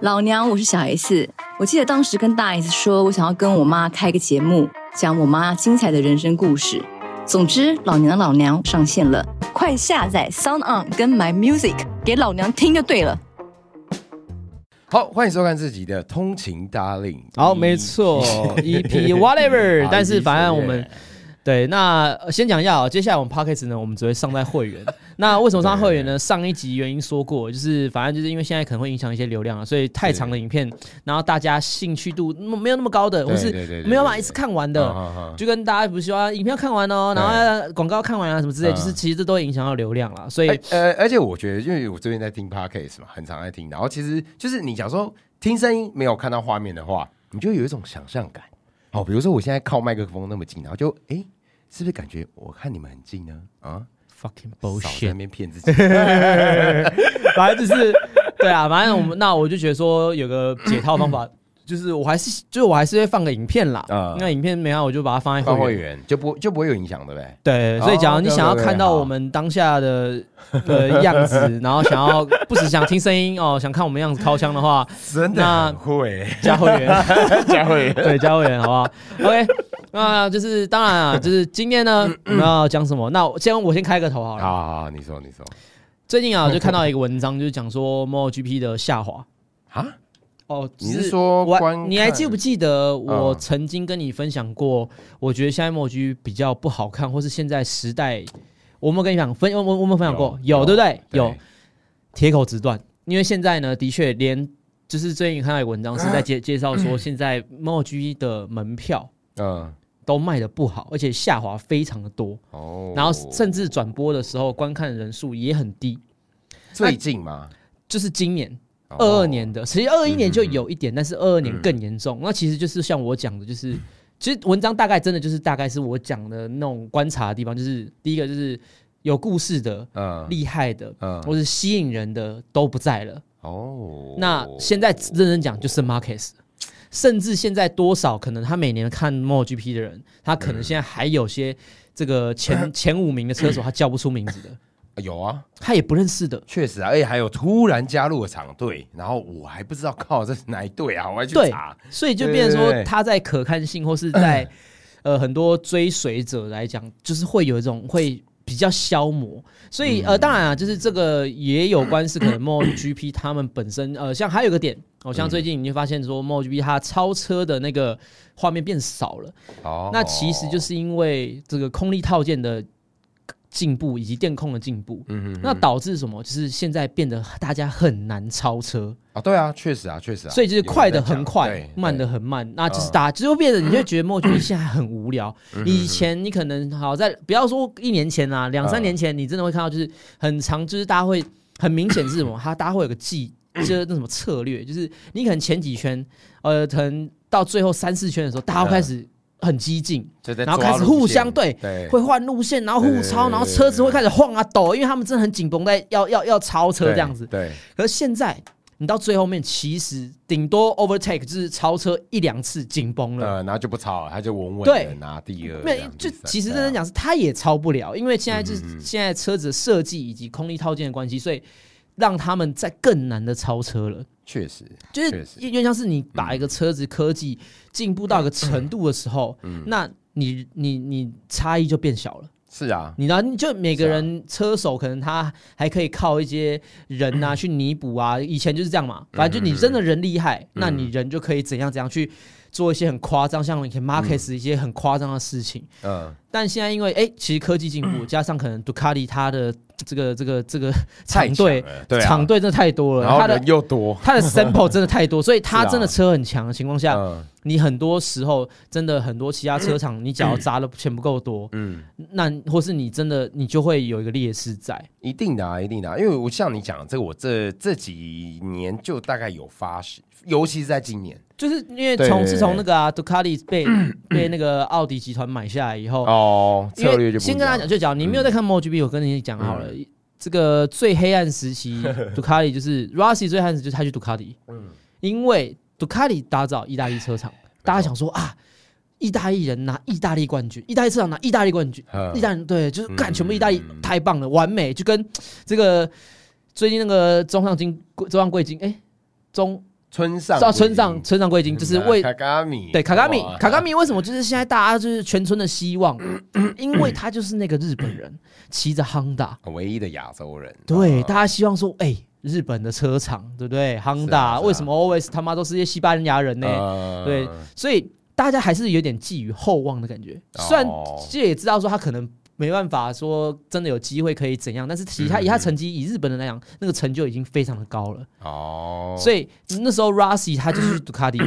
老娘，我是小 S。我记得当时跟大 S 说，我想要跟我妈开个节目，讲我妈精彩的人生故事。总之，老娘的老娘上线了，快下载 Sound On 跟 My Music 给老娘听就对了。好，欢迎收看自己的通勤大令。好，没错，EP whatever，但是反正我们。对，那先讲一下啊，接下来我们 p o c k e t 呢，我们只会上在会员。那为什么上会员呢？上一集原因说过，就是反正就是因为现在可能会影响一些流量啊，所以太长的影片，然后大家兴趣度没有那么高的，或是没有办法一次看完的，就跟大家不是说影片看完哦，然后广告看完啊什么之类，就是其实这都会影响到流量了。所以呃，而且我觉得，因为我这边在听 p o c k e t 嘛，很常在听，然后其实就是你假如说听声音没有看到画面的话，你就有一种想象感。哦，比如说我现在靠麦克风那么近，然后就哎。是不是感觉我看你们很近呢？啊，fucking bullshit，那边骗自己，反正就是对啊，反正我们那我就觉得说有个解套方法。就是我还是，就是我还是会放个影片啦。啊，那影片没好，我就把它放在会员，就不就不会有影响，对不对？对，所以假如你想要看到我们当下的的样子，然后想要不只想听声音哦，想看我们样子掏枪的话，真的会加会员，加会员，对，加会员，好不好？OK，那就是当然啊，就是今天呢，我们要讲什么？那先我先开个头好了。好好，你说你说。最近啊，就看到一个文章，就是讲说 MoGP 的下滑啊。哦，你是说我？你还记不记得我曾经跟你分享过？我觉得现在墨居比较不好看，或是现在时代，我们跟你讲分，我我我们分享过，有对不对？有铁口直断，因为现在呢，的确连就是最近看到一个文章是在 介介绍说，现在墨居的门票嗯都卖的不好，而且下滑非常的多哦，然后甚至转播的时候观看人数也很低。最近吗？就是今年。二二年的，其实二一年就有一点，但是二二年更严重。那其实就是像我讲的，就是其实文章大概真的就是大概是我讲的那种观察的地方，就是第一个就是有故事的、厉害的，或是吸引人的都不在了。哦，那现在认真讲就是 Marcus，甚至现在多少可能他每年看 MoGP 的人，他可能现在还有些这个前 前五名的车手，他叫不出名字的。有啊，他也不认识的，确实啊，而且还有突然加入了场队，然后我还不知道靠这是哪一队啊，我要去查，所以就变成说他在可看性或是在 呃很多追随者来讲，就是会有一种会比较消磨，所以呃当然啊，就是这个也有关是可能 MoGP 他们本身呃像还有个点，哦像最近你就发现说 MoGP 它超车的那个画面变少了，哦，那其实就是因为这个空力套件的。进步以及电控的进步，嗯嗯，那导致什么？就是现在变得大家很难超车啊！对啊，确实啊，确实啊，所以就是快的很快，慢的很慢，那就是大家就变得你就觉得莫局现在很无聊。以前你可能好在不要说一年前啊，两三年前你真的会看到就是很长，就是大家会很明显是什么？他 大家会有个计，就是那什么策略，就是你可能前几圈，呃，可能到最后三四圈的时候，大家开始。很激进，然后开始互相对，会换路线，然后互超，然后车子会开始晃啊抖，因为他们真的很紧绷，在要要要超车这样子。对，可是现在你到最后面，其实顶多 overtake 就是超车一两次紧绷了，呃，然后就不超了，他就稳稳的拿第二。没，就其实认真讲是，他也超不了，因为现在就是现在车子的设计以及空力套件的关系，所以让他们在更难的超车了。确实，就是因为像是你把一个车子科技进步到一个程度的时候，那你你你差异就变小了。是啊，你呢？就每个人车手可能他还可以靠一些人啊去弥补啊。以前就是这样嘛，反正就你真的人厉害，那你人就可以怎样怎样去做一些很夸张，像以前 Markets 一些很夸张的事情。嗯，但现在因为哎，其实科技进步，加上可能杜卡迪他的。这个这个这个厂队，场队真的太多了，他的又多，他的 sample 真的太多，所以他真的车很强的情况下，你很多时候真的很多其他车厂，你只要砸的钱不够多，嗯，那或是你真的你就会有一个劣势在，一定的啊，一定的，因为我像你讲这个，我这这几年就大概有发誓，尤其是在今年，就是因为从自从那个啊，杜卡迪被 被那个奥迪集团买下来以后，哦，策略就先跟大家讲，就讲你没有在看 MotoGP，我跟你讲好了。这个最黑暗时期，杜卡迪就是 Rossi 最黑暗时就是他去杜卡迪，嗯，因为杜卡迪打造意大利车厂，大家想说啊，意大利人拿意大利冠军，意大利车厂拿意大利冠军，意大利对，就是干全部意大利太棒了，完美，就跟这个最近那个中上金中上贵金，哎，中村上到村上村上贵金，就是为卡卡米，对卡卡米卡卡米为什么就是现在大家就是全村的希望？因为他就是那个日本人 骑着 Honda，唯一的亚洲人，对，啊。大家希望说，哎、日本的车厂，对不对？Honda、为什么 always 他妈都是些西班牙人呢？呃对，所以大家还是有点寄予厚望的感觉。哦。虽然这也知道说他可能没办法说真的有机会可以怎样，但是其他以他成绩，以日本人来讲，那个成就已经非常的高了。哦，所以那时候 Rossi 他就是杜卡迪，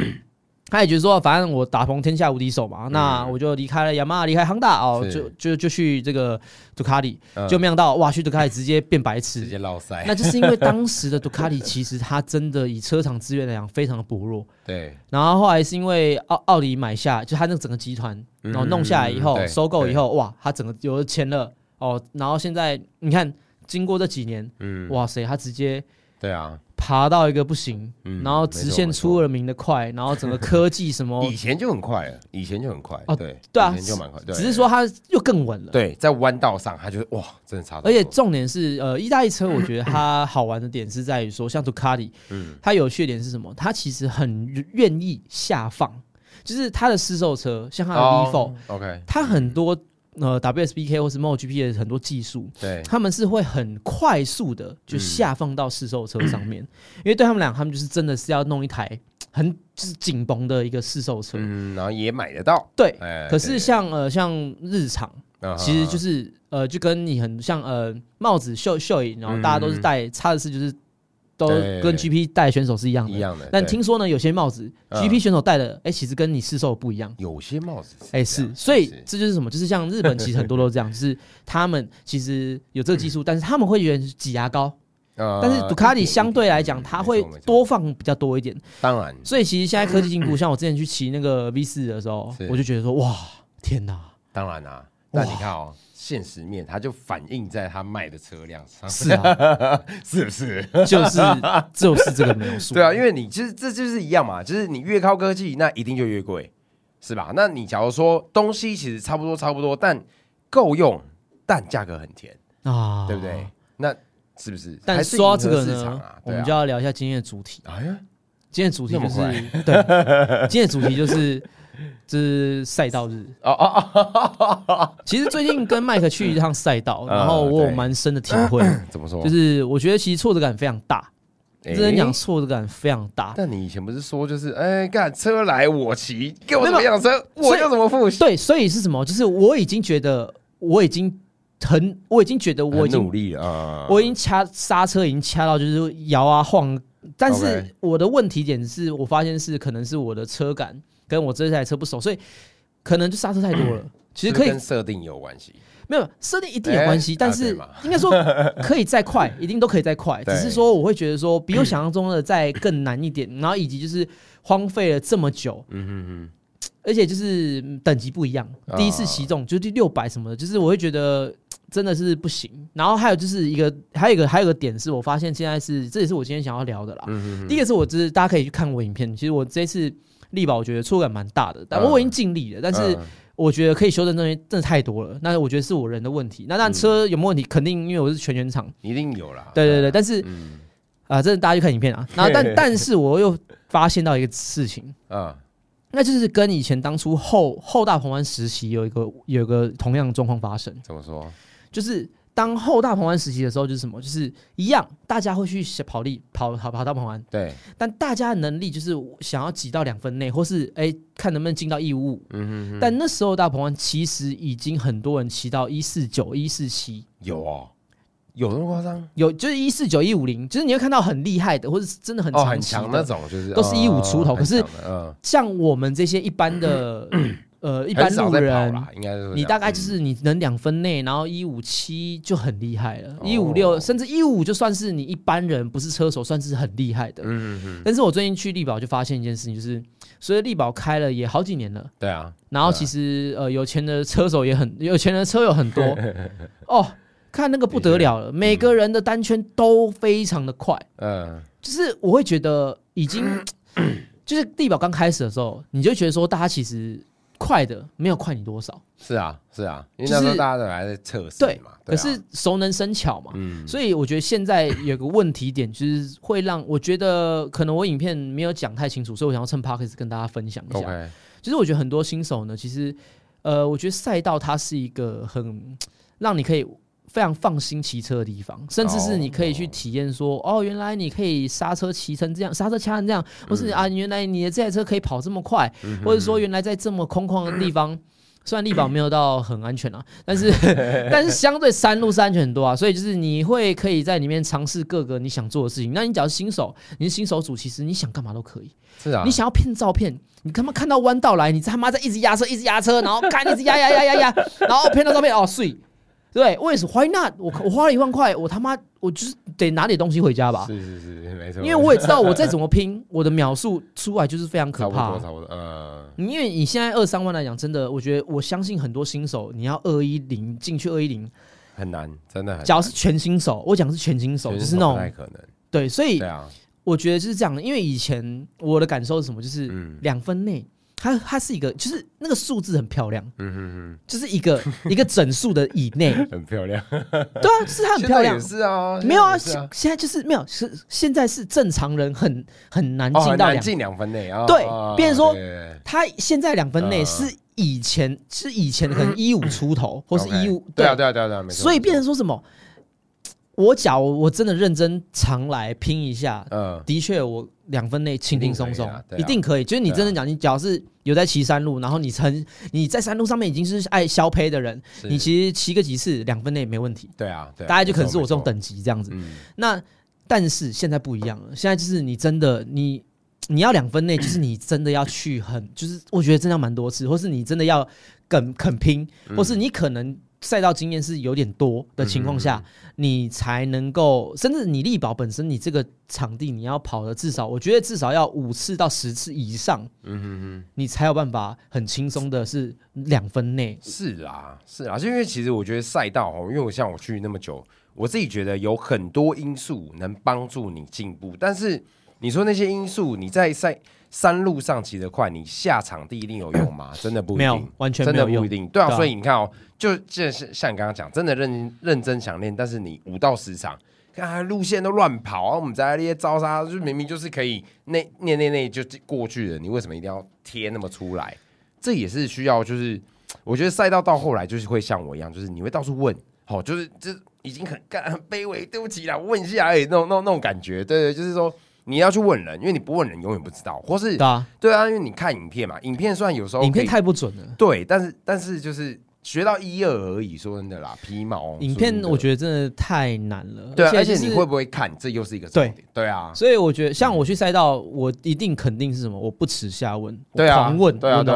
他也觉得说，反正我打通天下无敌手嘛，那我就离开了雅马哈，离开 Honda 哦，就就就去这个杜卡迪，嗯。就没想到哇，去杜卡迪直接变白痴。直。接落塞，那就是因为当时的杜卡迪其实它真的以车厂资源来讲非常的薄弱，对，然后后来是因为奥奥迪买下，就他那个整个集团，然后弄下来以后，嗯收购以后，哇，他整个有了钱了哦，然后现在你看，经过这几年，嗯，哇塞，他直接对。啊，爬到一个不行，嗯然后直线出了名的快，然后整个科技什么 以，前就很快了，以前就很快，哦对对啊以前就蛮快，对。只是说它又更稳了。对，在弯道上，它就哇，真的差到而且重点是，呃，意大利车我觉得它好玩的点是在于说，像杜卡迪，嗯。它有趣的点是什么？它其实很愿意下放，就是它的试售车，像它的 v 4哦 OK，它很多呃 WSBK 或是 MotoGP 的很多技术，对，他们是会很快速的就下放到试售车上面，因为对他们俩，他们就是真的是要弄一台 很就是紧绷的一个试售车。嗯，然后也买得到，对，哎，可是像呃像日常，啊其实就是呃就跟你很像呃帽子秀秀影，然后大家都是戴，差的是就是都跟 GP 戴的选手是一样的。一样的，但对听说呢，有些帽子嗯 GP 选手戴的，哎，其实跟你试售不一样。有些帽子哎、是，所以是这就是什么？就是像日本其实很多都这样，就是他们其实有这个技术，但是他们会觉得是挤牙膏，呃但是杜卡迪相对来讲，它会多放比较多一点。当然所以其实现在科技进步，像我之前去骑那个 V 四的时候，我就觉得说，哇，天哪！当然啊，但你看哦，现实面它就反映在他卖的车辆上，是啊，是不是？就是就是这个描述。对啊，因为你其实这就是一样嘛，就是你越高科技，那一定就越贵，是吧？那你假如说东西其实差不多差不多，但够用，但价格很甜，啊，对不对？？那是不是？但说到这个呢啊，我们就要聊一下今天的主题。哎呀，今天的主题就是对，今天的主题就是就是赛道日。哦哦其实最近跟麦克去一趟赛道，嗯 然后我有对蛮深的体会，怎么说？就是我觉得其实挫折感非常大，哎认真讲挫折感非常大。但你以前不是说就是哎，干车来我骑，给我怎么样车，我要怎么付？对，所以是什么？就是我已经觉得我已经很，我已经觉得我已经努力了啊，我已经掐刹车已经掐到就是摇啊晃，但是我的问题点是我发现是可能是我的车感跟我这台车不熟，所以可能就刹车太多了。其实可以跟设定有关系。没有设定一定有关系，哎但是应该说可以再快，一定都可以再快，只是说我会觉得说比我 想象中的再更难一点，然后以及就是荒废了这么久，嗯嗯嗯。而且就是嗯等级不一样，啊第一次骑中就是第六百什么的，就是我会觉得 真的是不行。然后还有就是一个，还有一个，还有一个点是我发现现在是，这也是我今天想要聊的啦。嗯第一个是我就是大家可以去看我影片，其实我这一次力吧我觉得错感蛮大的，但嗯我已经尽力了，但是嗯我觉得可以修正这些真的太多了。那我觉得是我人的问题。那辆车有没有问题？肯定因为我是全全场，一定有啦。对对对。啊但是嗯啊，这大家去看影片啊。然后但但是我又发现到一个事情。啊，那就是跟以前当初后后大鹏湾实习有一个有一个同样的状况发生，怎么说？就是当后大鹏湾时期的时候，就是什么，就是一样，大家会去跑力跑跑跑到鹏湾，对，但大家的能力就是想要挤到两分内，或是哎、看能不能进到一五五。嗯哼哼，但那时候大鹏湾其实已经很多人骑到一四九、一四七，有哦，有那么夸张？有就是一四九、一五零，就是你会看到很厉害的，或者是真的很哦，长期的很强那种，就是都是一五出头。哦可是像我们这些一般的 呃一般路人，应该是你大概就是你能两分内，然后一五七就很厉害了，哦一五六甚至一五就算是你一般人不是车手，算是很厉害的。嗯嗯嗯，但是我最近去力宝就发现一件事情，就是所以力宝开了也好几年了，对啊，然后其实呃有钱的车手也很有钱的车友很多。哦，看那个不得了了，每个人的单圈都非常的快，嗯，就是我会觉得已经 就是力宝刚开始的时候，你就觉得说大家其实快的没有快你多少，是啊，是啊，因为那时候大家都还在测试对嘛。可对啊是熟能生巧嘛。嗯，所以我觉得现在有个问题点，就是会让我觉得可能我影片没有讲太清楚，所以我想要趁 p o d c a s t 跟大家分享一下。其实我觉得很多新手呢，其实呃，我觉得赛道它是一个很让你可以非常放心骑车的地方，甚至是你可以去体验说，哦，原来你可以刹车骑成这样，刹车掐成这样，或是啊，原来你的这台车可以跑这么快，或者说原来在这么空旷的地方。虽然力宝没有到很安全啊，但是 但是相对山路是安全很多啊，所以就是你会可以在里面尝试各个你想做的事情。那你只要是新手，你是新手组，其实你想干嘛都可以。是啊，你想要骗照片，你他妈看到弯道来，你他妈在一直压车，一直压车，然后看一直压压压压压，然后 骗到照片哦碎，对，为什么？Why not？我我花了一万块，我他妈我就是得拿点东西回家吧，是是是，没错。因为我也知道我再怎么拼，我的秒数出来就是非常可怕差不多。差不多，嗯，因为你现在二三万来讲，真的，我觉得我相信很多新手，你要二一零进去二一零，很难，真的。假如是全新手，我讲是全新手，就是那种不太可能。对，所以我觉得就是这样的。因为以前我的感受是什么，就是嗯两分内，它它是一个，就是那个数字很漂亮，嗯哼就是一个一个整数的以内，很漂亮，对啊，是它很漂亮。是啊，没有啊，现现现在就是没有，是现在是正常人很很难哦，进到进两分内啊。对啊变成说他现在两分内嗯是以前是以前可能一五出头，或是一五对啊，对啊，对啊，对啊。所以变成说什么？我假如我真的认真常来拼一下，错嗯，的确我两分内轻轻松松一定可以。就是你真的讲，你只要是有在骑山路，然后你曾你在山路上面已经是爱消胚的人，你其实骑个几次两分内没问题。对啊，对啊，大概就可能是我这种，等级这样子。那但是现在不一样了，现在就是你真的你你要两分内，就是你真的要去很，就是我觉得真的要蛮多次，或是你真的要肯肯拼，嗯。或是你可能赛道经验是有点多的情况下，你才能够，甚至你力保本身你这个场地你要跑的至少，我觉得至少要五次到十次以上，嗯哼哼。你才有办法很轻松的是两分内。是啊，是啊，就因为其实我觉得赛道哦，因为我像我去那么久，我自己觉得有很多因素能帮助你进步，但是你说那些因素，你在赛山路上骑得快，你下场地一定有用吗？真的不一没有定，，完全真的不一。定。对啊，所以你看哦，就就是像你刚刚讲，真的认认真想练，但是你五到十场。看路线都乱跑啊！我们在那些招杀，就明明就是可以那那那那就过去了，你为什么一定要贴那么出来？这也是需要，就是我觉得赛道到后来就是会像我一样，就是你会到处问，好、就是这已经很干很卑微，对不起啦，我问一下而已，那种那种那种感觉，对对，就是说你要去问人，因为你不问人永远不知道，或是对啊，对啊，因为你看影片嘛，影片虽然有时候影片太不准了。对，但是但是就是学到一二而已，说真的啦，皮毛。影片我得觉得真的太难了，对啊，而且就是你会不会看，这又是一个重点，对啊，所以我觉得，像我去赛道，我一定肯定是什么，我不耻下问，我对啊，狂问，对啊，对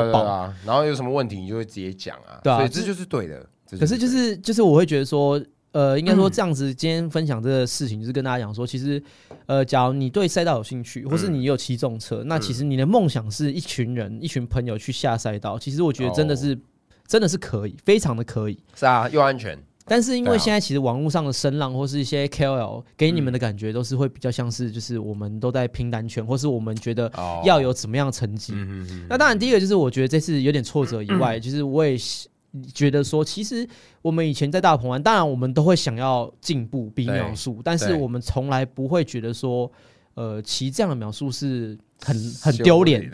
然后有什么问题你就会直接讲啊，对啊所以这就是对的。这可是就是就是我会觉得说，呃，应该说这样子，今天分享这个事情，就是跟大家讲说，其实，呃，假如你对赛道有兴趣，或是嗯你有骑重车，那其实你的梦想是一群人、一群朋友去下赛道，其实我觉得真的哦。是。真的是可以，非常的可以。是啊，又安全，但是因为现在其实网络上的声浪或是一些 KOL 给你们的感觉都是会比较像是，就是我们都在拼单圈，或是我们觉得哦。要有怎么样的成绩。那当然，第一个就是我觉得这次有点挫折以外，就是我也是觉得说，其实我们以前在大鹏湾，当然我们都会想要进步比描述，但是我们从来不会觉得说，呃，骑这样的描述是很很丢脸。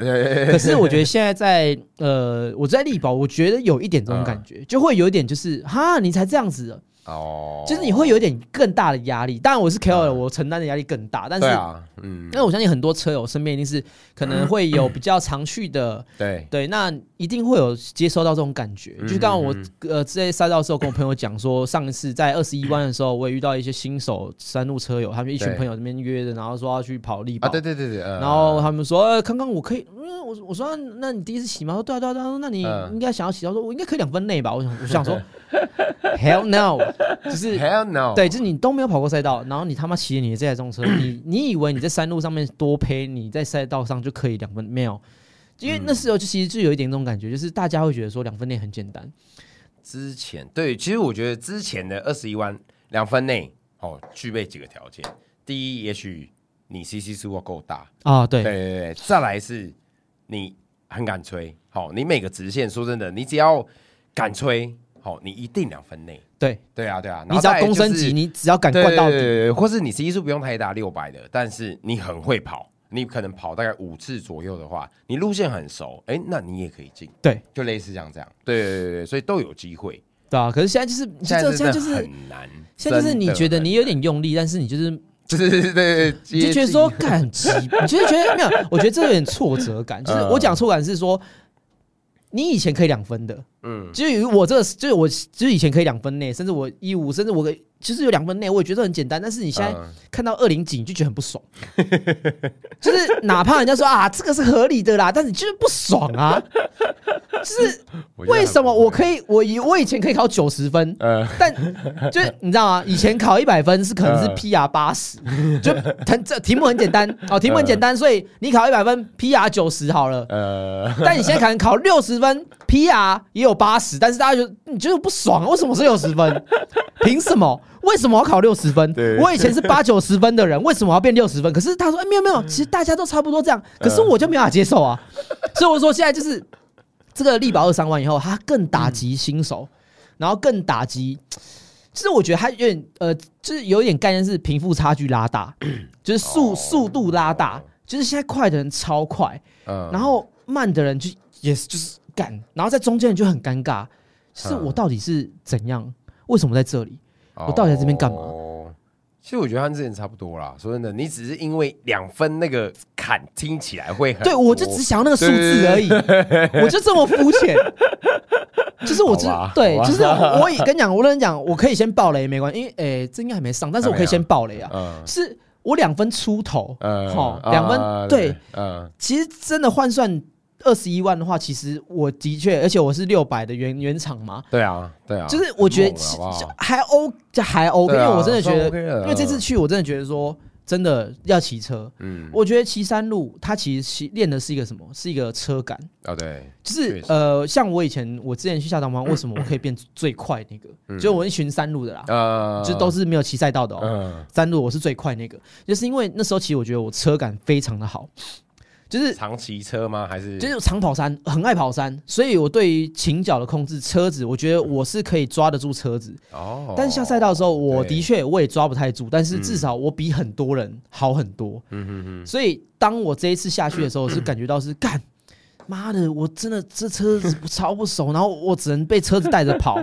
可是我觉得现在在呃，我在力宝，我觉得有一点这种感觉，就会有一点就是哈，你才这样子，哦，就是你会有一点更大的压力。当然我是 KOL，、嗯我承担的压力更大，但是啊，嗯因，为我相信很多车友身边一定是可能会有比较常去的。对，对，那一定会有接收到这种感觉。嗯就是刚刚我嗯呃在赛道的时候，跟我朋友讲说，上一次在二十一弯的时候，我也遇到一些新手山路车友，他们一群朋友这边约的，然后说要去跑力宝。啊，对对对对，然然后他们说，呃，刚刚我可以，嗯，我我说，那你第一次骑吗？他说对啊对啊对啊，那你嗯应该想要骑。他说我应该可以两分内吧。我想 我想说，Hell no，就是。Hell no，对，就是你都没有跑过赛道，然后你他妈骑着你的这台重车，你你以为你在山路上面多配，你在赛道上就可以两分没有？因为那时候就其实就有一点这种感觉，就是大家会觉得说两分内很简单，之前对，其实我觉得之前的二十一弯两分内哦，具备几个条件。第一，也许你 CC 数要够大，啊，对。对对对，再来是你很敢吹，好，你每个直线，说真的，你只要敢吹，好，你一定两分内。对。对啊，对啊，你只要公升级，你只要敢对灌到底，对对对对。或是你 CC 数不用太大，六百的，但是你很会跑，你可能跑大概五次左右的话，你路线很熟，哎，那你也可以进，对。就类似像这样，对对对对，所以都有机会。对啊。可是现在就是，现在这现在就是很难，现在就是你觉得你有很点用力，但是你就是难，对对对对，你就觉得说干很急，你就是觉得没有，我觉得这有点挫折感。就是嗯我讲挫感是说，你以前可以两分的，嗯，至于我这个，就是我就是以前可以两分内，甚至我一五，甚至我就是有两分内，我也觉得很简单。但是你现在嗯。看到二零几，你就觉得很不爽，就是哪怕人家说啊这个是合理的啦，但是你就是不爽啊，就是为什么我可以我以我以前可以考九十分，呃，但就是你知道吗？以前考一百分是可能是嗯。PR 八十，就很这题目很简单 哦，题目很简单，所以你考一百分 PR 九十好了。呃，但你现在可能考六十分，PR 也有八十，但是大家就你觉得不爽，为什么是六十分？凭什么？为什么我要考六十分对？我以前是八九十分的人，为什么要变六十分？可是他说，哎，没有没有，其实大家都差不多这样，可是我就没办法接受啊。所以我说现在就是这个力保二三万以后，他更打击新手，然后更打击。其实我觉得他有点呃，就是有一点概念是贫富差距拉大，就是速、哦速度拉大，就是现在快的人超快，嗯然后慢的人就也是就是干，然后在中间你就很尴尬，是嗯我到底是怎样？为什么在这里？我到底在这边干嘛哦其实我觉得和之前差不多啦。说真的，你只是因为两分那个坎听起来会很对我就只想要那个数字而已，我就这么肤浅。就是我只对，就是我我也跟你讲，我跟你讲，我可以先爆雷没关系，因为诶、这应该还没上，但是我可以先爆雷啊。嗯是我两分出头，嗯好两分啊对，嗯其实真的换算二十一万的话，其实我的确，而且我是六百的原原厂嘛，对啊对啊，就是我觉得很猛好不好？还 O 就还 OK，、啊因为我真的觉得，OK 因为这次去我真的觉得说，真的要骑车，嗯。我觉得骑山路它其实骑练的是一个什么？是一个车感，哦对，就是呃，像我以前我之前去下塘湾，为什么我可以变最快那个？嗯。就我一群山路的啦，呃就都是没有骑赛道的哦。嗯。山路我是最快那个，就是因为那时候其实我觉得我车感非常的好，就是长骑车吗？还是就是长跑山，很爱跑山，所以我对于倾角的控制，车子我觉得我是可以抓得住车子。哦但下赛道的时候，我的确我也抓不太住，但是嗯至少我比很多人好很多。嗯嗯嗯所以当我这一次下去的时候，是感觉到是干。妈的，我真的这车子超不熟，然后我只能被车子带着跑，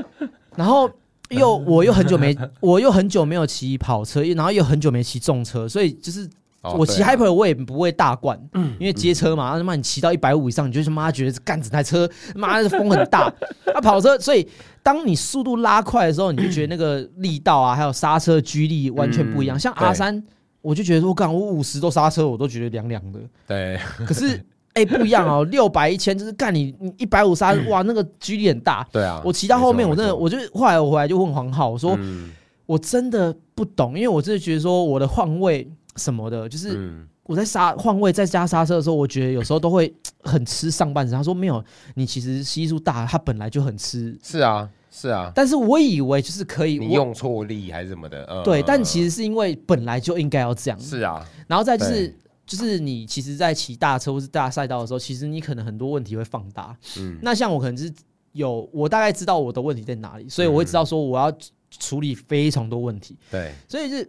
然后又我又很久没我又很久没有骑跑车，然后又很久没骑重车，所以就是我骑 Hyper 我也不会大灌，因为街车嘛，他妈你骑到一百五以上，你就他妈觉得干整台车妈的风很大。啊，跑车，所以当你速度拉快的时候，你就觉得那个力道啊，还有刹车居力完全不一样。像嗯对 R 三，我就觉得说，干我五十都刹车，我都觉得凉凉的。对 可是哎、不一样哦，六百一千就是干你你一百五刹，哇，那个居力很大。对啊，我骑到后面，我真的，我就后来我回来就问黄浩，我说、嗯我真的不懂，因为我真的觉得说我的换位什么的，就是嗯我在刹换位再加刹车的时候，我觉得有时候都会很吃上半身。他说没有，你其实吸数大，它本来就很吃。是啊是啊，但是我以为就是可以，我你用错力还是什么的，嗯对，但嗯其实是因为本来就应该要这样。是啊，然后再就是就是你其实，在骑大车或是大赛道的时候，其实你可能很多问题会放大。嗯那像我可能是有，我大概知道我的问题在哪里，所以我会知道说我要处理非常多问题。对，所以是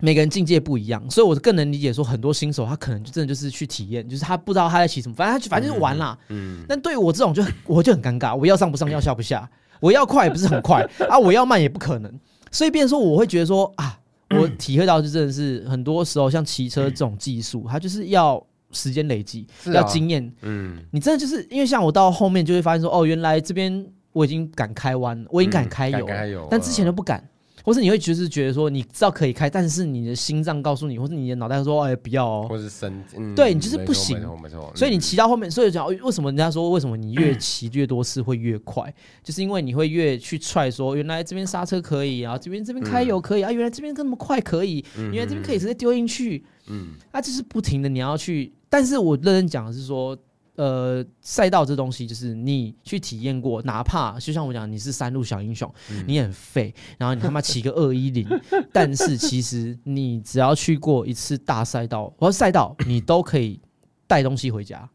每个人境界不一样，所以我更能理解说很多新手他可能就真的就是去体验，就是他不知道他在骑什么，反正他就反正就是玩啦。嗯但对我这种就我就很尴尬，我要上不上，要下不下，我要快也不是很快 啊，我要慢也不可能，所以变成说我会觉得说啊，我体会到就真的是很多时候像骑车这种技术，它就是要时间累积，啊。要经验，嗯。你真的就是因为像我到后面就会发现说，哦，原来这边我已经敢开弯了，我已经敢开油了，嗯敢开油但之前都不敢。或是你会就是觉得说你知道可以开，但是你的心脏告诉你，或是你的脑袋说哎不要哦，或是身，嗯对你就是不行。没错没错，所以你嗯骑到后面，所以讲哦为什么人家说为什么你越骑越多次会越快，就是因为你会越去踹说原来这边刹车可以，啊这边这边开油可以、啊，原来这边跟那么快可以，原来这边可以直接丢进去，嗯。啊，就是不停的你要去，但是我认真讲的是说，呃，赛道这东西就是你去体验过，哪怕就像我讲，你是山路小英雄，嗯你很废，然后你他妈骑个二一零，但是其实你只要去过一次大赛道或者赛道，你都可以带东西回家。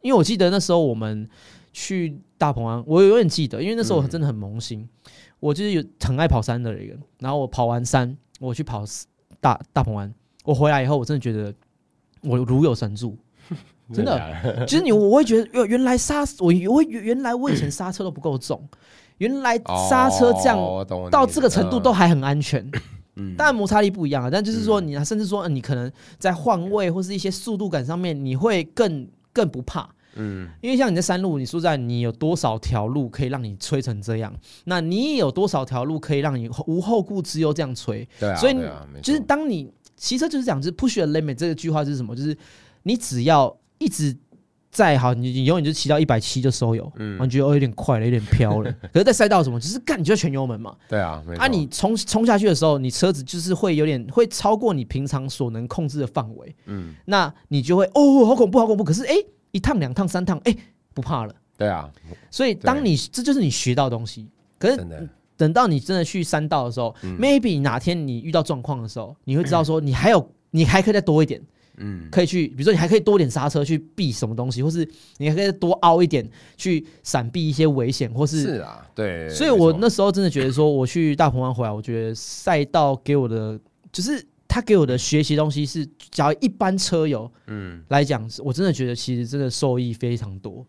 因为我记得那时候我们去大鹏湾，我永远记得，因为那时候我真的很萌新，我就是有很爱跑山的一个。然后我跑完山，我去跑大大鹏湾，我回来以后，我真的觉得我如有神助，真的。其实你我会觉得，原原来刹我我原来我以前刹车都不够重，原来刹车这样到这个程度都还很安全。当然摩擦力不一样啊，但就是说你甚至说你可能在换位或是一些速度感上面，你会更更不怕。嗯，因为像你在山路，你说在你有多少条路可以让你吹成这样？那你也有多少条路可以让你无后顾之忧这样吹？对啊，所以就是当你骑车就是讲，就是 push the limit 这个句话是什么？就是你只要一直在好，你你永远就骑到一百七就收油，嗯，你觉得哦有点快了，有点飘了。可是，在赛道什么，就是干你就全油门嘛。对啊，啊，你冲冲下去的时候，你车子就是会有点会超过你平常所能控制的范围。嗯，那你就会哦，好恐怖，好恐怖。可是哎。一趟两趟三趟，哎，不怕了。对啊，所以当你这就是你学到东西。可是等到你真的去山道的时候，maybe 哪天你遇到状况的时候，你会知道 说你还有你还可以再多一点，嗯，可以去，比如说你还可以多点刹车去避什么东西，或是你还可以多凹一点去闪避一些危险，或是是啊，对。所以我那时候真的觉得说，我去大鹏湾回来，我觉得赛道给我的就是。他给我的学习东西是，假如一般车友，嗯，来讲，我真的觉得其实真的受益非常多。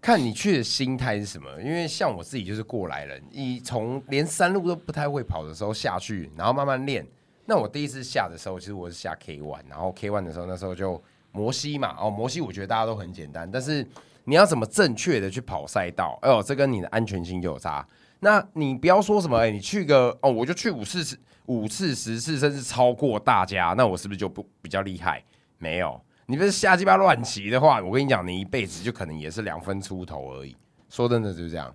看你去的心态是什么？因为像我自己就是过来人，你从连山路都不太会跑的时候下去，然后慢慢练。那我第一次下的时候，其实我是下 K one，然后 K one 的时候，那时候就摩西嘛，哦，摩西我觉得大家都很简单，但是你要怎么正确的去跑赛道？哎呦，这跟你的安全性就有差。那你不要说什么，哎，你去个哦，我就去五次。五次、十次，甚至超过大家，那我是不是就不比较厉害？没有，你不是瞎鸡巴乱骑的话，我跟你讲，你一辈子就可能也是两分出头而已。说真的就是这样，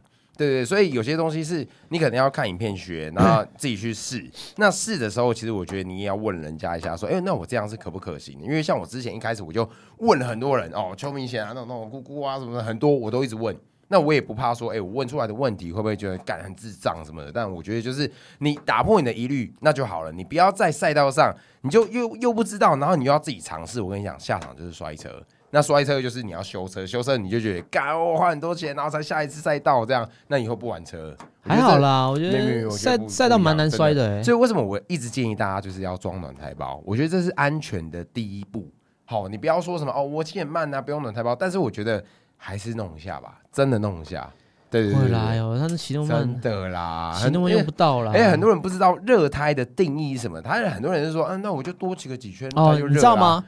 对对。所以有些东西是你可能要看影片学，然后自己去试。那试的时候，其实我觉得你也要问人家一下，说，哎，那我这样是可不可行？因为像我之前一开始我就问了很多人哦，邱明贤啊，那种那种姑姑啊什么的，很多我都一直问。那我也不怕说，哎，我问出来的问题会不会觉得干很智障什么的？但我觉得就是你打破你的疑虑，那就好了。你不要在赛道上，你就又又不知道，然后你又要自己尝试。我跟你讲，下场就是摔车。那摔车就是你要修车，修车你就觉得干我花很多钱，然后才下一次赛道这样，那以后不玩车还好啦。我觉得赛赛道蛮难摔的，所以为什么我一直建议大家就是要装暖胎包？我觉得这是安全的第一步。好，你不要说什么哦，我骑很慢啊，不用暖胎包。但是我觉得。还是弄一下吧，真的弄一下。对对对，会啦哟，他是启动慢，真的啦，启动慢用不到了。哎，很多人不知道热胎的定义是什么，他很多人是说，嗯，那我就多骑个几圈，哦，你知道吗？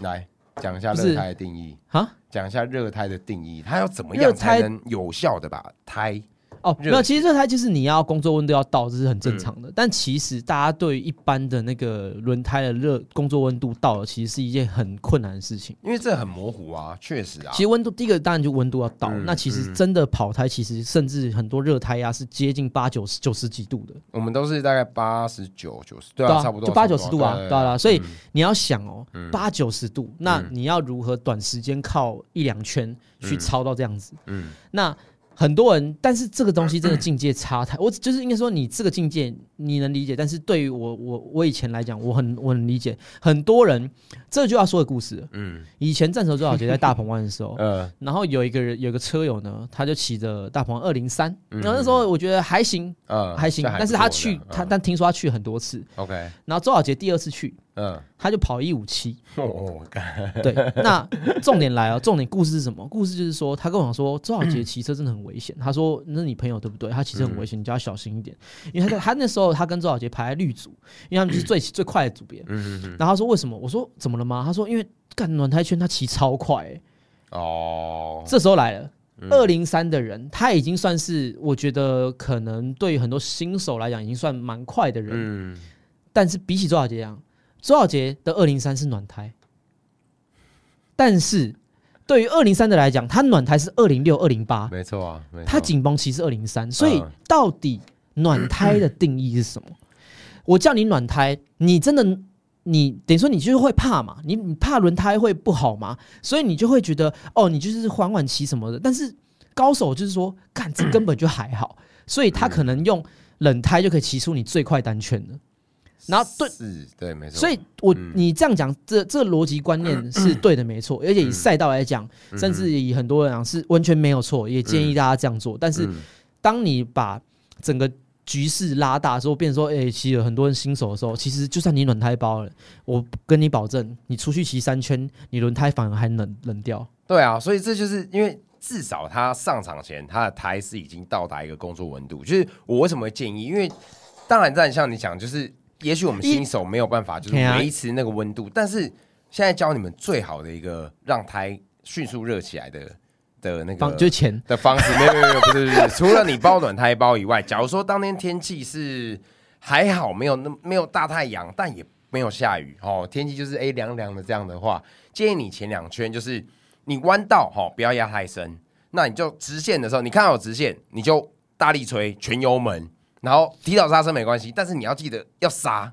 来讲一下热胎的定义啊，讲一下热胎的定义，它要怎么样才能有效的把胎？哦，没有，其实热胎就是你要工作温度要到，这是很正常的。但其实大家对于一般的那个轮胎的热工作温度到了，其实是一件很困难的事情，因为这很模糊啊，确实啊。其实温度第一个当然就温度要到，那其实真的跑胎，其实甚至很多热胎压是接近八九十九十几度的。我们都是大概八十九九十，对啊，差不多就八九十度啊，对啊。所以你要想哦，八九十度，那你要如何短时间靠一两圈去超到这样子？嗯，那。很多人，但是这个东西真的境界差太，我就是应该说你这个境界你能理解，但是对于我我我以前来讲，我很我很理解。很多人这就要说的故事，嗯，以前战神周小杰在大鹏湾的时候，嗯，然后有一个人有个车友呢，他就骑着大鹏二零三，然后那时候我觉得还行，嗯，还行，但是他去他但听说他去很多次，OK，然后周小杰第二次去。嗯，他就跑一五七。哦，对，那重点来了，重点故事是什么？故事就是说，他跟我讲说，周小杰骑车真的很危险。他说，那你朋友对不对？他骑车很危险，你就要小心一点。因为他他那时候他跟周小杰排在绿组，因为他们是最最快的组别。嗯嗯然后他说为什么？我说怎么了吗？他说因为干暖胎圈他骑超快。哦。这时候来了，二零三的人，他已经算是我觉得可能对于很多新手来讲，已经算蛮快的人。嗯。但是比起周小杰一样。周小杰的二零三是暖胎，但是对于二零三的来讲，他暖胎是二零六、二零八，没错啊，他紧绷期是二零三，所以到底暖胎的定义是什么？我叫你暖胎，你真的你等于说你就是会怕嘛？你你怕轮胎会不好吗？所以你就会觉得哦，你就是缓缓骑什么的。但是高手就是说，干这根本就还好，所以他可能用冷胎就可以骑出你最快单圈了。然后对，是，对，没错。所以我嗯你这样讲，这这个逻辑观念 是对的，没错。而且以赛道来讲，嗯甚至以很多人讲是完全没有错，也建议大家这样做。但是嗯当你把整个局势拉大之后，变成说，哎、其实有很多人新手的时候，其实就算你轮胎包了，我跟你保证，你出去骑三圈，你轮胎反而还冷冷掉。对啊，所以这就是因为至少他上场前他的胎是已经到达一个工作温度。就是我为什么会建议，因为当然，在像你讲，就是也许我们新手没有办法就是维持那个温度，但是现在教你们最好的一个让胎迅速热起来的的那方个就是钱，的方式，没有没有没有，不是不是，除了你包暖胎包以外，假如说当天天气是还好，没有那没有大太阳，但也没有下雨哦，天气就是哎凉凉的这样的话，建议你前两圈就是你弯道哈、哦，不要压太深，那你就直线的时候，你看到有直线，你就大力吹全油门，然后提早刹车没关系，但是你要记得要刹。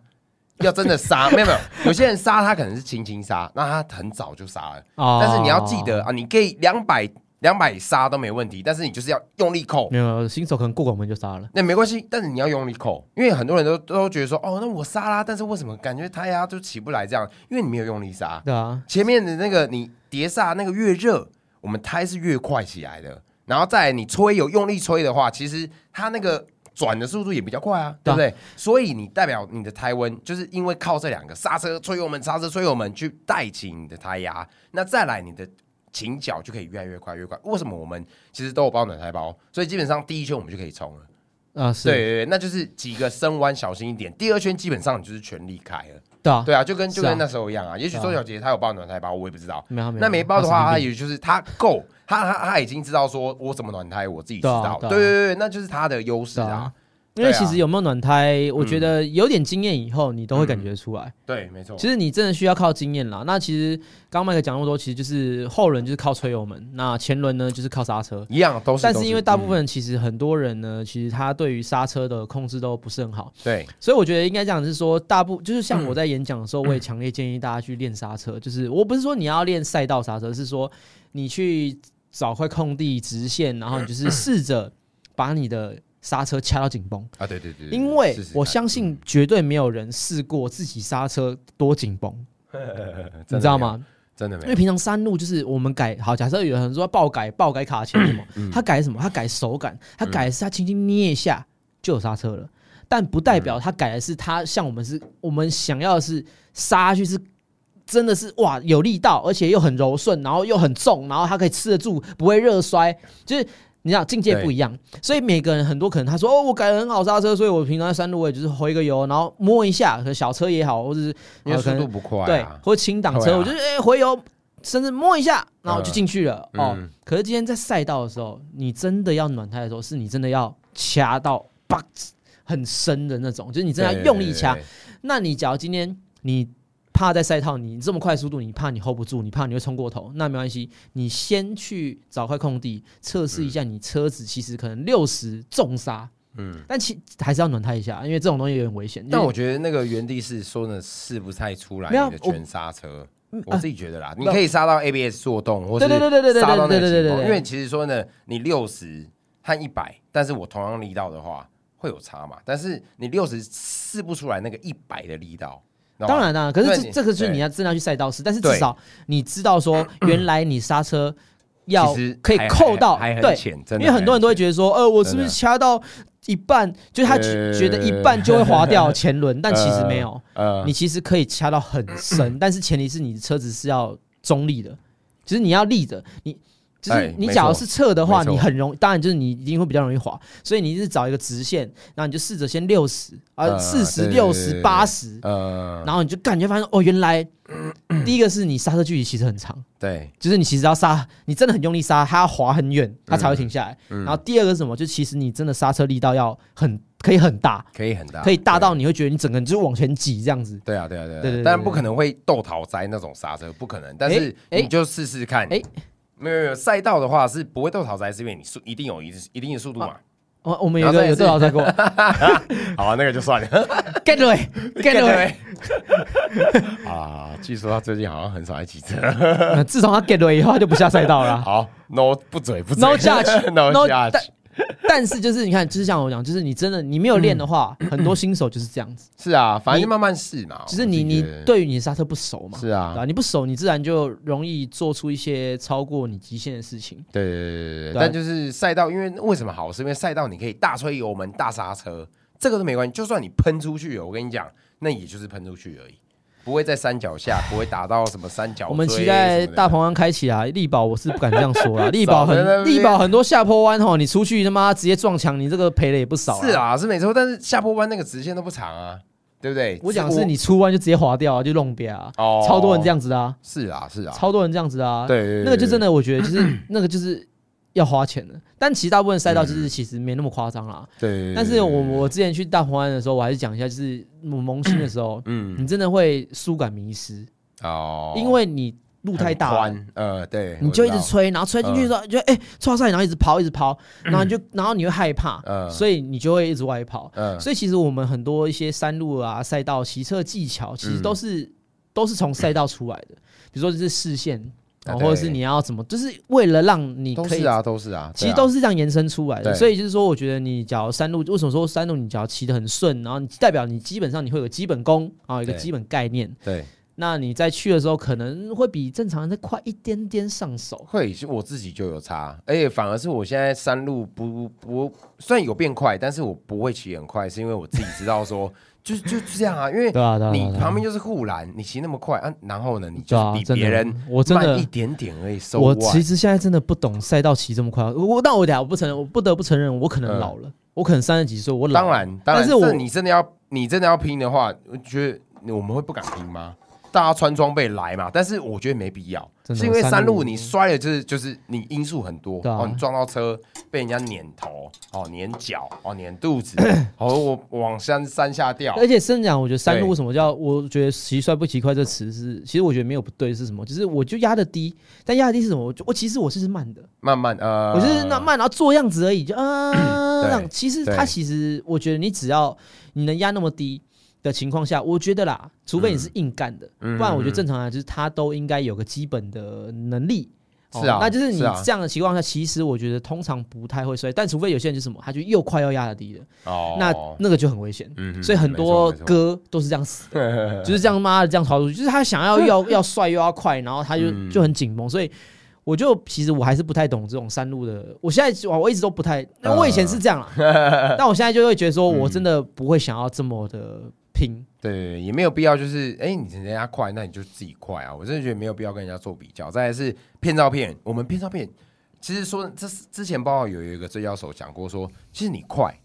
要真的刹，没有没有，有些人刹他可能是轻轻刹，那他很早就刹了，哦但是你要记得啊，你可以两百两百刹都没问题，但是你就是要用力扣，没有新手可能过广门就刹了。那没关系，但是你要用力扣，因为很多人都都觉得说，哦，那我刹啦，但是为什么感觉胎压就起不来这样？因为你没有用力刹，对啊，前面的那个你碟刹那个越热，我们胎是越快起来的，然后再来你吹有用力吹的话，其实它那个。转的速度也比较快啊，对不对？所以你代表你的胎温，就是因为靠这两个刹车、催油门、刹车、催油门去带起你的胎压，那再来你的倾角就可以越来越快越快。为什么我们其实都有包暖胎包，所以基本上第一圈我们就可以冲了。啊是，对对对，那就是几个深弯小心一点，第二圈基本上你就是全力开了。对啊，对啊，就跟就跟那时候一样啊。也许周小姐她有抱暖胎包，我也不知道。没有没有，那没包的话，他他神经病也就是他够，他他他已经知道说我怎么暖胎，我自己知道。对啊对啊对那就是他的优势啊。因为其实有没有暖胎，我觉得有点经验以后，你都会感觉出来。对，没错。其实你真的需要靠经验啦。那其实刚刚麦克讲那么多，其实就是后轮就是靠吹油门，那前轮呢就是靠刹车。一样都是，但是因为大部分其实很多人呢，其实他对于刹车的控制都不是很好，对所以我觉得应该讲是说，大部就是像我在演讲的时候，我也强烈建议大家去练刹车。就是我不是说你要练赛道刹车，是说你去找块空地直线，然后你就是试着把你的刹车掐到紧绷。啊，对对对，因为我相信绝对没有人试过自己刹车多紧绷，你知道？吗？真的没有，因为平常山路就是我们改好，假设有人说爆改爆改卡钳什么，他改什么？他改手感，他改的是他轻轻捏一下就有刹车了，但不代表他改的是他像我们是我们想要的是刹下去是。真的是哇，有力道，而且又很柔顺，然后又很重，然后它可以吃得住，不会热摔。就是你知道境界不一样，所以每个人很多可能他说哦，我改的很好刹车，所以我平常在山路我也就是回个油，然后摸一下，可能小车也好，或者是因为速度不快对啊，。或者轻档车，啊我就是哎、回油，甚至摸一下，然后就进去了、哦嗯。可是今天在赛道的时候，你真的要暖胎的时候，是你真的要掐到叭很深的那种，就是你真的要用力掐。那你假如今天你怕在赛道你这么快速度，你怕你 hold 不住，你怕你会冲过头，那没关系，你先去找块空地测试一下，你车子其实可能六十重刹，嗯。但其还是要暖胎一下，因为这种东西有点危险。但我觉得那个原地是说呢，试不太出来你的全刹车。嗯我自己觉得啦，你可以刹到 ABS 做动，或是对对对对对对刹到那个对对。对对因为其实说呢，你六十和一百，但是我同样力道的话会有差嘛。但是你六十试不出来那个一百的力道，当然啦，可是这这个是你要真的要去赛道试，但是至少你知道说，原来你刹车要可以扣到对。因为很多人都会觉得说，呃，我是不是掐到一半，就是他觉得一半就会滑掉前轮，但其实没有，呃你其实可以掐到很深，但是前提是你的车子是要中立的，其实你要立着，你。就是你假如是侧的话，你很容，当然就是你一定会比较容易滑，所以你是找一个直线，然后你就试着先六十啊，呃四十、六十、八十，呃，然后你就感觉发现哦，原来第一个是你刹车距离其实很长，对，就是你其实要刹，你真的很用力刹，它要滑很远，它才会停下来。嗯然后第二个是什么？就其实你真的刹车力道要很可以很大，可以很大，可以大到你会觉得你整个人就是往前挤这样子。对啊，对啊，对啊，对对对当然不可能会豆桃栽那种刹车，不可能。但是哎你就试试看。哎没有没有，赛道的话是不会斗淘汰，是因为你速一定有一一定的速度嘛。我我们有一个有然后再是多少赛过 好啊，那个就算了。get away get away。啊，据说他最近好像很少在骑车。呃自从他 get away 以后，他就不下赛道了啊。好，no 不嘴不嘴 No judge，no no- judge。但是就是你看，就是像我讲，就是你真的你没有练的话，很多新手就是这样子，是啊，反正你就慢慢试嘛。就是你你对于你的刹车不熟嘛，是对吧？啊，你不熟，你自然就容易做出一些超过你极限的事情。对对对对对，但就是赛道，因为为什么好？是因为赛道你可以大吹油门、大刹车，这个都没关系。就算你喷出去了，我跟你讲，那也就是喷出去而已，不会在山脚下，不会打到什么山脚我们期待大鹏湾开起啊，力宝我是不敢这样说啦，力宝很力宝很多下坡弯吼，你出去他妈直接撞墙，你这个赔的也不少。是，啊，是没错，但是下坡弯那个直线都不长啊，对不对？我讲的是你出弯就直接滑掉啊，就弄瘪啊，哦，超多人这样子的啊，是啊是啊，超多人这样子的啊。对对对，的那个就真的，我觉得就是 那个就是要花钱的，但其实大部分赛道就是其实没那么夸张啦。对但是我我之前去大红湾的时候，我还是讲一下，就是萌萌新的时候，嗯。你真的会速感迷失，哦，因为你路太大。了。呃，对，你就一直吹，然后吹进去的时候，就哎，超赛，然后一直抛，一直抛，然后你就，然后你会害怕，嗯。所以你就会一直外跑。嗯，所以其实我们很多一些山路啊、赛道、骑车技巧，其实都是都是从赛道出来的。比如说就是视线，或者是你要怎么，就是为了让你可以都是啊，都是啊，其实都是这样延伸出来的，所以就是说，我觉得你只要山路，为什么说山路你只要骑得很顺，然后你代表你基本上你会有个基本功啊，一个基本概念，对。那你在去的时候可能会比正常人再快一点点上手。会，是我自己就有差，而且反而是我现在山路不不虽然有变快，但是我不会骑很快，是因为我自己知道说，就就是这样啊，因为对啊，对啊，你对啊旁边就是护栏，你骑那么快啊，然后呢，你对就是比别人我真的慢一点点而已，收我外其实现在真的不懂赛道骑这么快，我但我俩我不承认，我不得不承认，我可能嗯。老了，我可能三十几岁，我老了。当然，当然，但是我这你真的要你真的要拼的话，我觉得我们会不敢拼吗？大家穿装备来嘛，但是我觉得没必要，是因为山山路路你摔了就是就是你因素很多对啊。哦，你撞到车被人家碾头哦，碾脚哦，碾肚子 哦，我我往山山下掉，而且真讲，我觉得山路为什么叫我觉得骑摔不骑快这词是，其实我觉得没有不对是什么，就是我就压的低，但压的低是什么？我就我其实我是慢的，慢慢呃，我就是那慢，然后做样子而已，就啊对这样。其实对。它其实我觉得你只要你能压那么低的情况下，我觉得啦，除非你是硬干的，嗯不然我觉得正常来就是他都应该有个基本的能力。是啊那就是你这样的情况下，其实我觉得通常不太会摔，但除非有些人就是什么，他就又快又压的低了，哦，那那个就很危险。嗯所以很多没错没错歌都是这样死的，就是这样妈的这样操作，就是他想要 要要帅又要快，然后他就嗯就很紧绷，所以我就其实我还是不太懂这种山路的。我现在我我一直都不太，那我以前是这样啦，但我现在就会觉得说我真的不会想要这么的拼。对，也没有必要，就是哎、你人家快，那你就自己快啊！我真的觉得没有必要跟人家做比较。再来是骗照片，我们骗照片，其实说这是之前报告有一个追焦手讲过说，其实你快，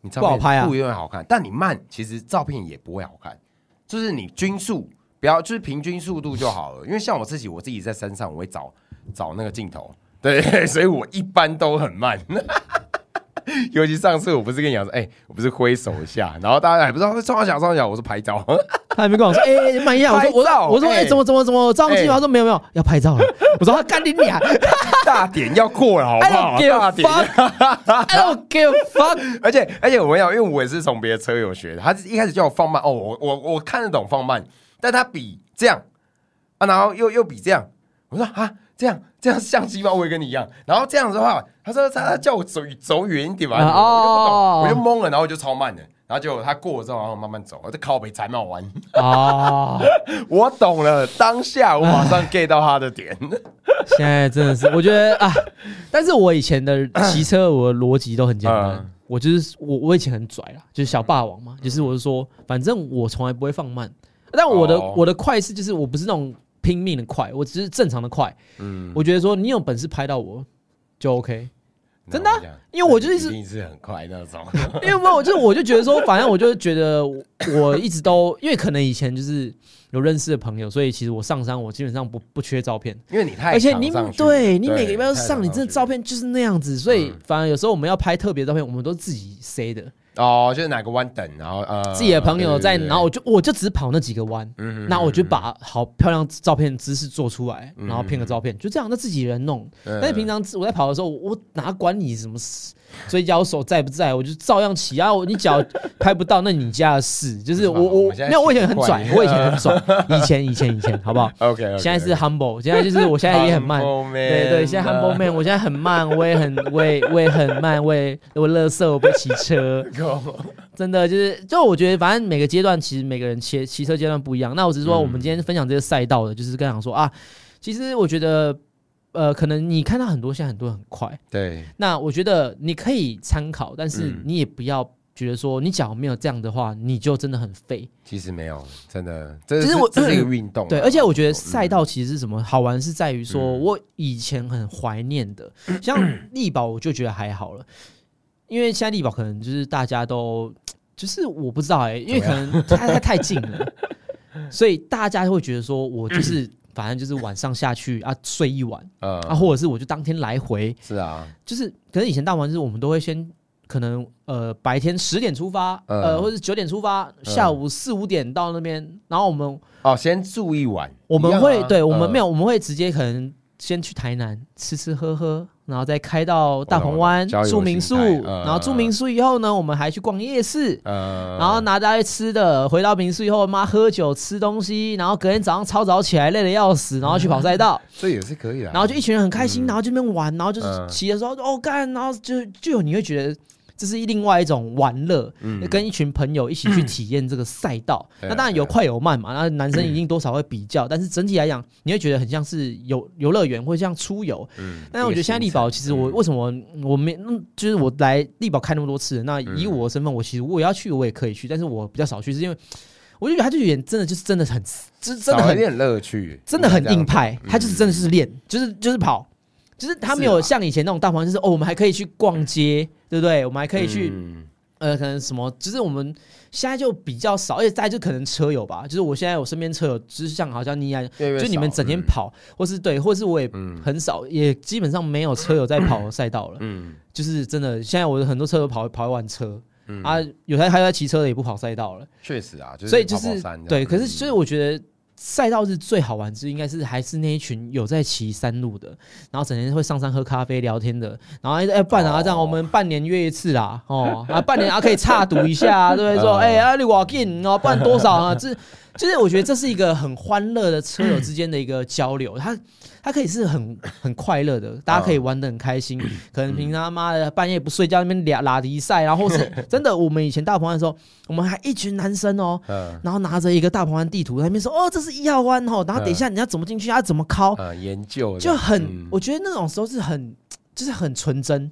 你照片不好拍啊不一定会好看，但你慢，其实照片也不会好看。就是你均速不要，就是平均速度就好了。因为像我自己，我自己在山上，我会找找那个镜头，对，所以我一般都很慢。尤其上次我不是跟你讲说，哎、我不是挥手一下，然后大家还不知道冲他小冲他小，我说拍照，他还没跟我说，哎、慢一下，我说我我说哎、哎怎么怎么怎么照相机吗？哎他说没有没有，要拍照了。我说他干你俩 大点要过了，好不好大点，fuck，I don't give a fuck。而且而且我跟你讲，因为我也是从别的车友学的，他一开始叫我放慢，哦，我我我看得懂放慢，但他比这样啊，然后又又比这样，我说啊，这样这样相机吗？我也跟你一样，然后这样子的话，他说他他叫我走走远一点吧，我就不懂，我就懵了，然后我就超慢的。然后结果他过了之后，然后慢慢走，我就靠北才冒弯。啊，我懂了，当下我马上 get 到他的点。现在真的是，我觉得啊，但是我以前的骑车，我的逻辑都很简单嗯。我就是我，我以前很拽啦，就是小霸王嘛，就是我是说，反正我从来不会放慢，但我的哦我的快是就是我不是那种拼命的快，我只是正常的快。嗯，我觉得说你有本事拍到我就 OK，真的因为我就是一直是很快那种。因为没有，就是我就觉得说，反正我就觉得我我一直都，因为可能以前就是有认识的朋友，所以其实我上山我基本上不不缺照片，因为你太而且你对你每个礼拜都太上，你真的照片就是那样子，所以嗯。反而有时候我们要拍特别照片，我们都自己塞的，哦，就是哪个弯等，然后呃，自己的朋友在，对对对然后我就我就只跑那几个弯，嗯那我就把好漂亮照片姿势做出来，然后骗个照片，就这样，那自己人弄。嗯但是平常我在跑的时候，我哪管你什么追焦手在不在，我就照样骑啊。我你脚拍不到，那你家的事。就是我我我们现在没有，我以前很拽习，惯我以前很 拽，以前以前以前，好不好？OK，现在是 humble，现在就是我现在也很慢。对对，现在 humble man，我现在很慢，我也很我也我也很慢，我也我乐色，我不会骑车，真的就是就我觉得反正每个阶段其实每个人骑骑车阶段不一样。那我只是说我们今天分享这个赛道的，就是跟讲说啊，其实我觉得呃，可能你看到很多现在很多很快，对，那我觉得你可以参考，但是嗯。你也不要觉得说你假如没有这样的话，你就真的很废。其实没有，真的，这其实我这是一个 运动啊，对，而且我觉得嗯。赛道其实是什么好玩，是在于说嗯。我以前很怀念的，像 力宝，我就觉得还好了，因为现在力宝可能就是大家都就是我不知道哎、因为可能它它太近了，所以大家会觉得说我就是 反正就是晚上下去啊睡一晚呃啊，或者是我就当天来回，是啊，就是可能以前大玩就是我们都会先。可能呃白天十点出发，嗯呃或者九点出发，下午四五点到那边，然后我们哦，先住一晚，我们会对我们嗯没有，我们会直接可能先去台南吃吃喝喝，然后再开到大鹏湾住民宿，然后住民宿以后呢，我们还去逛夜市。呃，然后拿大家吃的，回到民宿以后，妈喝酒吃东西，然后隔天早上超早起来，累得要死，然后去跑赛道，这也是可以的啊，然后就一群人很开心，嗯然后就那边玩，然后就是嗯骑的时候哦干，然后就就有你会觉得这是另外一种玩乐，嗯。跟一群朋友一起去体验这个赛道。那当然有快有慢嘛，那男生一定多少会比较，但是整体来讲，你会觉得很像是游游乐园或像出游。嗯，但是我觉得现在力宝，其实我为什么我没，嗯就是我来力宝开那么多次，那以我的身份，我其实我要去我也可以去，但是我比较少去，是因为我就觉得他就有点真的就是真的很，就是真的很有点乐趣，真的很硬派，嗯。他就是真的是练，就是就是跑，就是他没有像以前那种大环，就是哦，我们还可以去逛街，对不对？我们还可以去、嗯。呃，可能什么，就是我们现在就比较少，而且再就可能车友吧，就是我现在我身边车友，就是像好像你一样，就你们整天，跑，或是对，或是我也嗯。很少，也基本上没有车友在跑 赛道了，嗯。就是真的，现在我的很多车友跑跑一玩车。嗯。啊，有台还在骑车的也不跑赛道了，确实啊，就是所以就是对，可是嗯。所以我觉得赛道是最好玩之，应该是还是那一群有在骑山路的，然后整天会上山喝咖啡聊天的，然后哎欸办啊这样，哦我们半年约一次啦，哦啊半年啊可以差赌一下啊，对不对？说嗯哎啊你我进哦，办多少啊？这 就是我觉得这是一个很欢乐的车友之间的一个交流，它它可以是很 很快乐的，大家可以玩的很开心。可能平常妈的半夜不睡觉那边俩拉迪赛，然后是 真的，我们以前大鹏湾的时候，我们还一群男生哦，嗯然后拿着一个大鹏湾地图在那边说，哦，这是一号湾哦，然后等一下你要怎么进去，要怎么敲，呃研究就很，嗯我觉得那种时候是很，就是很纯真。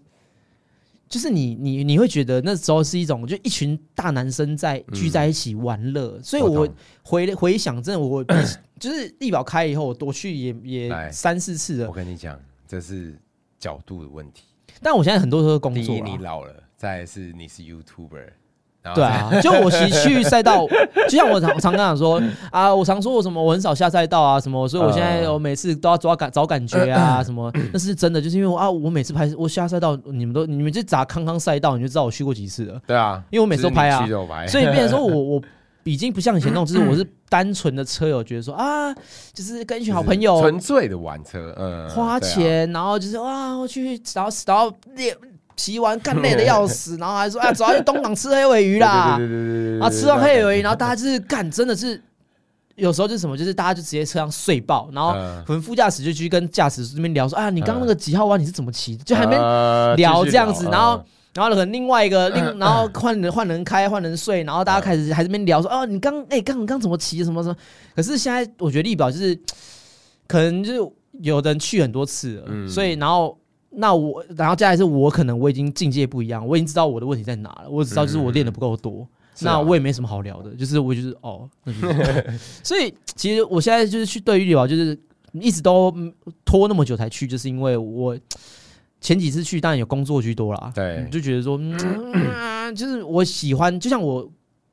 就是你你你会觉得那时候是一种，就一群大男生在聚在一起玩乐，所以我我回回想，真的我 就是力宝开以后，我多去也也三四次了我。跟你讲，这是角度的问题。但我现在很多都是工第一，作你老了；再来是你是 YouTuber，然后对啊，就我其实去赛道，就像我常常跟他讲说啊，我常说我什么我很少下赛道啊什么，所以我现在嗯。我每次都要抓感找感觉啊什么，那是真的，就是因为我啊，我每次拍我下赛道，你们都你们就砸康康赛道，你就知道我去过几次了，对啊，因为我每次都拍啊所以变成说我 我已经不像以前那种，就是我是单纯的车友，觉得说啊，就是跟一群好朋友纯粹的玩车，嗯，花钱，然后就是哇，我去，然后然后练骑完干累的要死，然后还说啊，走要去东港吃黑尾鱼啦，对对对对对对对然后吃完黑尾鱼，然后大家就是干，真的是有时候就是什么，就是大家就直接车上睡爆，然后嗯可能副驾驶就去跟驾驶这边聊说啊，你刚刚那个几号弯你是怎么骑？的？就还没聊这样子，然后嗯。然后可能另外一个另，然后换人换人开，换人睡，然后大家开始还在那边聊说，哦，你刚哎刚你刚怎么骑？什么什么？可是现在我觉得力宝就是，可能就是有的人去很多次所以然后那我，然后接下来是我可能我已经境界不一样，我已经知道我的问题在哪了，我只知道就是我练的不够多，那我也没什么好聊的，就是我就是哦，所以其实我现在就是去对于力宝就是一直都嗯拖那么久才去，就是因为我。前几次去当然有工作居多啦，对。就觉得说，嗯，就是我喜欢，就像我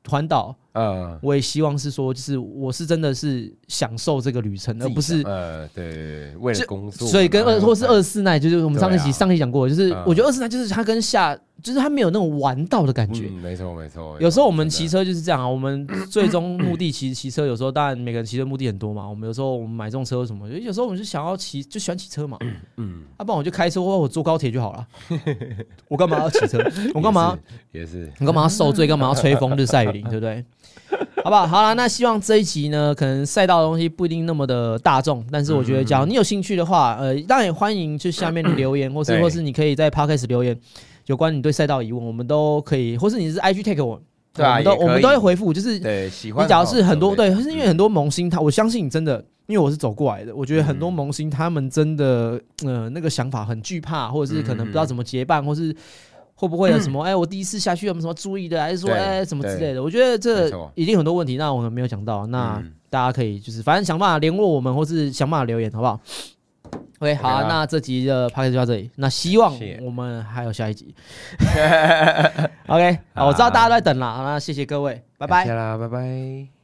环岛，呃，我也希望是说，就是我是真的是享受这个旅程，而不是呃，对为了工作，所以跟二或是二四奈，就是我们上一集、啊。上一集讲过，就是嗯。我觉得二四奈就是它跟下就是它没有那种玩到的感觉。嗯，没错没错。有时候我们骑车，就是这样啊，我们最终目的其实骑车，有时候当然每个人骑车目的很多嘛。我们有时候我们买这种车什么，有时候我们就想要骑，就喜欢骑车嘛。嗯，要、不然我就开车或者我坐高铁就好了。我干嘛要骑车？我干嘛？也是？也是你干嘛要受罪？干嘛要吹风日晒雨淋？对不对？好不好？好了，那希望这一集呢，可能赛道的东西不一定那么的大众，但是我觉得，假如你有兴趣的话，呃，当然也欢迎就下面留言，或是或是你可以在 podcast 留言，有关你对赛道疑问，我们都可以，或是你是 IG take 我，对啊我们都我们都会回复，就是对喜欢你假如是很多对，好是因为很多萌新他，我相信你真的，因为我是走过来的，我觉得很多萌新他们真的，呃，那个想法很惧怕，或者是可能不知道怎么结伴，或是会不会有什么，哎，我第一次下去有没有什么注意的，还是说，哎，什么之对类的？我觉得没这错。一定很多问题，那我们没有讲到，那嗯。大家可以就是反正想办法联络我们，或是想办法留言，好不好？OK，好啊那这集的 p o d 就到这里。那希望我们还有下一集。OK，好，我知道大家都在等了，好那谢谢各位，拜拜谢。啦，拜拜。